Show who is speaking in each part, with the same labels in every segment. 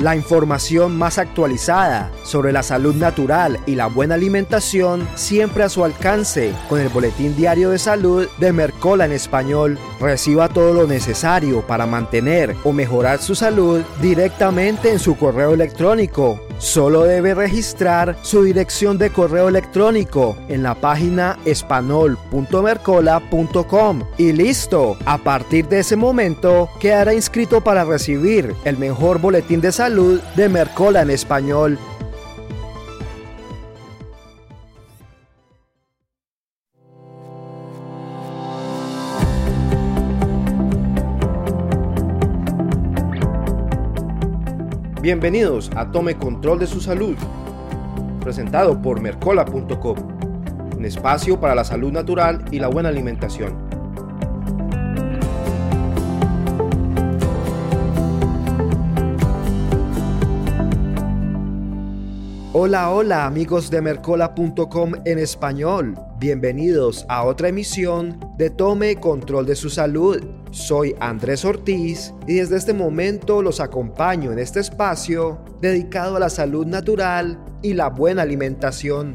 Speaker 1: La información más actualizada sobre la salud natural y la buena alimentación siempre a su alcance con el Boletín Diario de Salud de Mercola en español. Reciba todo lo necesario para mantener o mejorar su salud directamente en su correo electrónico. Solo debe registrar su dirección de correo electrónico en la página espanol.mercola.com y listo. A partir de ese momento quedará inscrito para recibir el mejor boletín de salud de Mercola en español. Bienvenidos a Tome Control de su Salud, presentado por Mercola.com, un espacio para la salud natural y la buena alimentación. Hola, hola amigos de Mercola.com en español. Bienvenidos a otra emisión de Tome Control de su Salud soy Andrés Ortiz y desde este momento los acompaño en este espacio dedicado a la salud natural y la buena alimentación.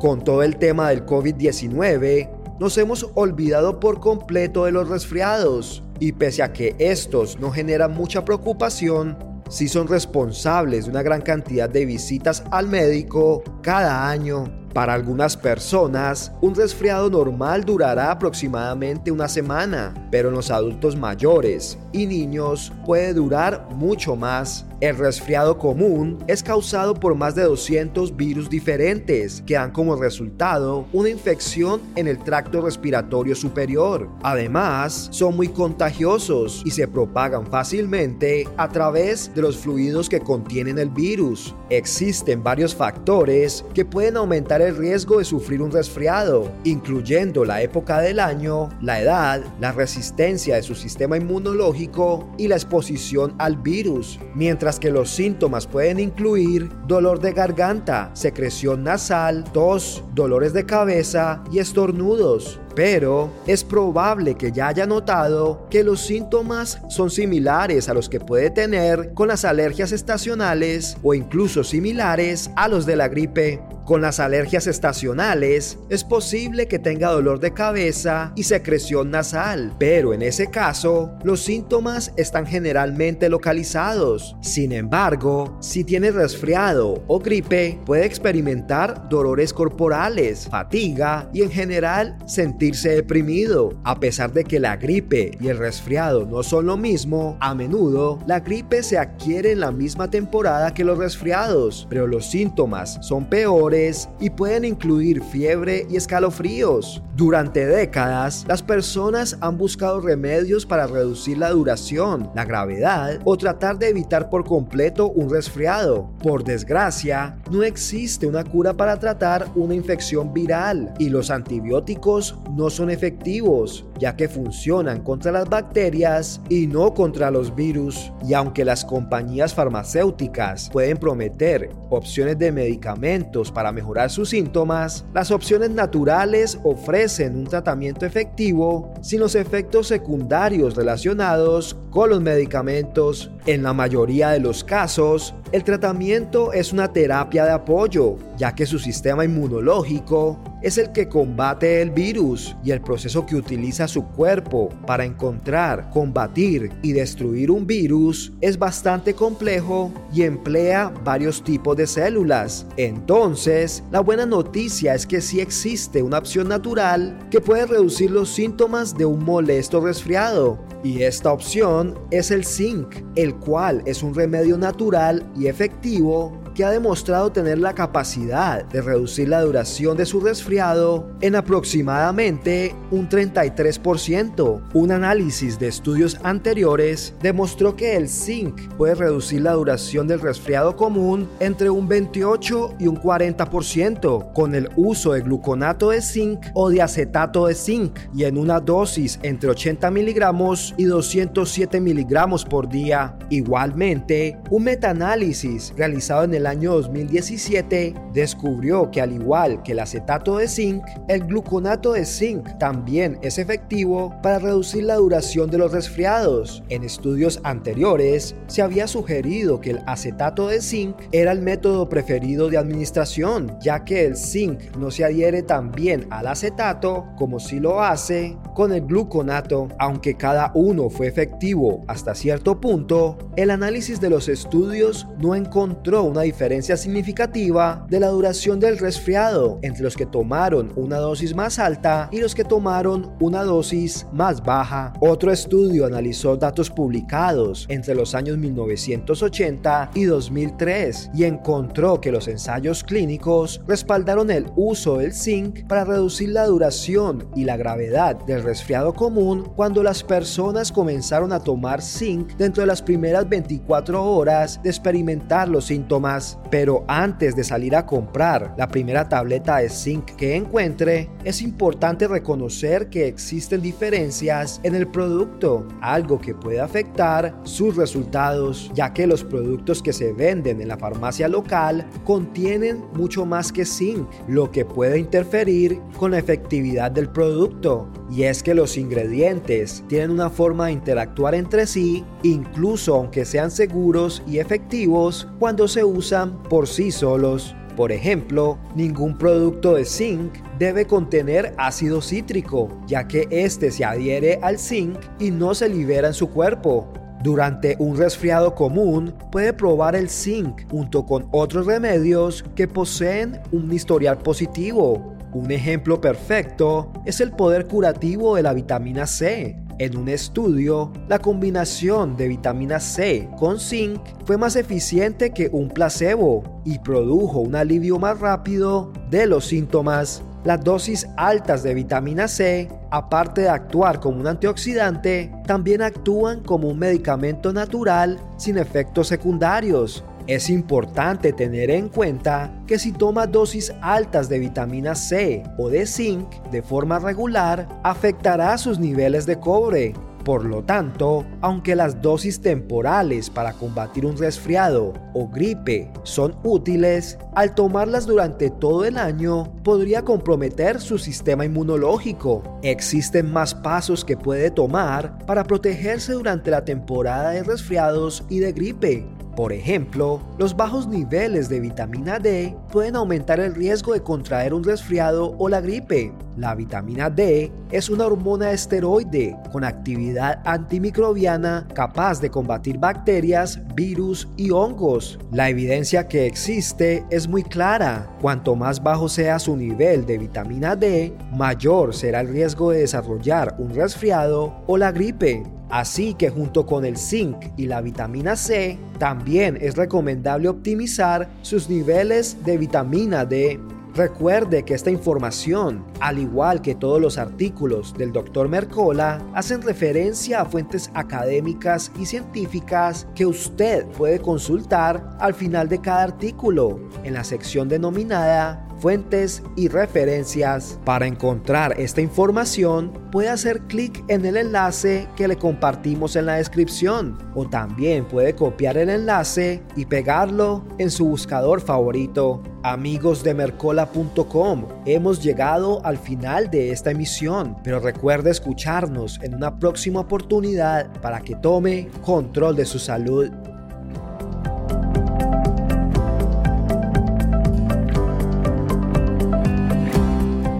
Speaker 1: Con todo el tema del COVID-19, nos hemos olvidado por completo de los resfriados y pese a que estos no generan mucha preocupación, sí son responsables de una gran cantidad de visitas al médico cada año para algunas personas, un resfriado normal durará aproximadamente una semana, pero en los adultos mayores y niños puede durar mucho más. El resfriado común es causado por más de 200 virus diferentes que dan como resultado una infección en el tracto respiratorio superior. Además, son muy contagiosos y se propagan fácilmente a través de los fluidos que contienen el virus. Existen varios factores que pueden aumentar el riesgo de sufrir un resfriado, incluyendo la época del año, la edad, la resistencia de su sistema inmunológico y la exposición al virus, mientras que los síntomas pueden incluir dolor de garganta, secreción nasal, tos, dolores de cabeza y estornudos. Pero es probable que ya haya notado que los síntomas son similares a los que puede tener con las alergias estacionales o incluso similares a los de la gripe. Con las alergias estacionales es posible que tenga dolor de cabeza y secreción nasal, pero en ese caso los síntomas están generalmente localizados. Sin embargo, si tiene resfriado o gripe, puede experimentar dolores corporales, fatiga y en general sentirse deprimido. A pesar de que la gripe y el resfriado no son lo mismo, a menudo la gripe se adquiere en la misma temporada que los resfriados, pero los síntomas son peores y pueden incluir fiebre y escalofríos. Durante décadas, las personas han buscado remedios para reducir la duración, la gravedad o tratar de evitar por completo un resfriado. Por desgracia, no existe una cura para tratar una infección viral y los antibióticos no son efectivos, ya que funcionan contra las bacterias y no contra los virus. Y aunque las compañías farmacéuticas pueden prometer opciones de medicamentos para mejorar sus síntomas, las opciones naturales ofrecen un tratamiento efectivo sin los efectos secundarios relacionados con los medicamentos. En la mayoría de los casos, el tratamiento es una terapia de apoyo, ya que su sistema inmunológico es el que combate el virus y el proceso que utiliza su cuerpo para encontrar, combatir y destruir un virus es bastante complejo y emplea varios tipos de células. Entonces, la buena noticia es que sí existe una opción natural que puede reducir los síntomas de un molesto resfriado. Y esta opción es el zinc, el cual es un remedio natural y efectivo que ha demostrado tener la capacidad de reducir la duración de su resfriado en aproximadamente un 33%. Un análisis de estudios anteriores demostró que el zinc puede reducir la duración del resfriado común entre un 28 y un 40% con el uso de gluconato de zinc o de acetato de zinc y en una dosis entre 80 miligramos y 207 miligramos por día. Igualmente, un metaanálisis realizado en el año 2017 descubrió que al igual que el acetato de zinc, el gluconato de zinc también es efectivo para reducir la duración de los resfriados. En estudios anteriores se había sugerido que el acetato de zinc era el método preferido de administración, ya que el zinc no se adhiere tan bien al acetato como si lo hace con el gluconato. Aunque cada uno fue efectivo hasta cierto punto, el análisis de los estudios no encontró una diferencia significativa de la duración del resfriado entre los que tomaron una dosis más alta y los que tomaron una dosis más baja. Otro estudio analizó datos publicados entre los años 1980 y 2003 y encontró que los ensayos clínicos respaldaron el uso del zinc para reducir la duración y la gravedad del resfriado común cuando las personas comenzaron a tomar zinc dentro de las primeras 24 horas de experimentar los síntomas. Pero antes de salir a comprar la primera tableta de zinc que encuentre, es importante reconocer que existen diferencias en el producto, algo que puede afectar sus resultados, ya que los productos que se venden en la farmacia local contienen mucho más que zinc, lo que puede interferir con la efectividad del producto. Y es que los ingredientes tienen una forma de interactuar entre sí, incluso aunque sean seguros y efectivos cuando se usan por sí solos. Por ejemplo, ningún producto de zinc debe contener ácido cítrico, ya que este se adhiere al zinc y no se libera en su cuerpo. Durante un resfriado común, puede probar el zinc junto con otros remedios que poseen un historial positivo. Un ejemplo perfecto es el poder curativo de la vitamina C. En un estudio, la combinación de vitamina C con zinc fue más eficiente que un placebo y produjo un alivio más rápido de los síntomas. Las dosis altas de vitamina C, aparte de actuar como un antioxidante, también actúan como un medicamento natural sin efectos secundarios. Es importante tener en cuenta que si toma dosis altas de vitamina C o de zinc de forma regular, afectará sus niveles de cobre, por lo tanto, aunque las dosis temporales para combatir un resfriado o gripe son útiles, al tomarlas durante todo el año podría comprometer su sistema inmunológico. Existen más pasos que puede tomar para protegerse durante la temporada de resfriados y de gripe. Por ejemplo, los bajos niveles de vitamina D pueden aumentar el riesgo de contraer un resfriado o la gripe. La vitamina D es una hormona esteroide con actividad antimicrobiana capaz de combatir bacterias, virus y hongos. La evidencia que existe es muy clara. Cuanto más bajo sea su nivel de vitamina D, mayor será el riesgo de desarrollar un resfriado o la gripe. Así que junto con el zinc y la vitamina C, también es recomendable optimizar sus niveles de vitamina D. Recuerde que esta información, al igual que todos los artículos del Dr. Mercola, hacen referencia a fuentes académicas y científicas que usted puede consultar al final de cada artículo en la sección denominada fuentes y referencias. Para encontrar esta información, puede hacer clic en el enlace que le compartimos en la descripción o también puede copiar el enlace y pegarlo en su buscador favorito. Amigos de Mercola.com, hemos llegado al final de esta emisión, pero recuerde escucharnos en una próxima oportunidad para que tome control de su salud.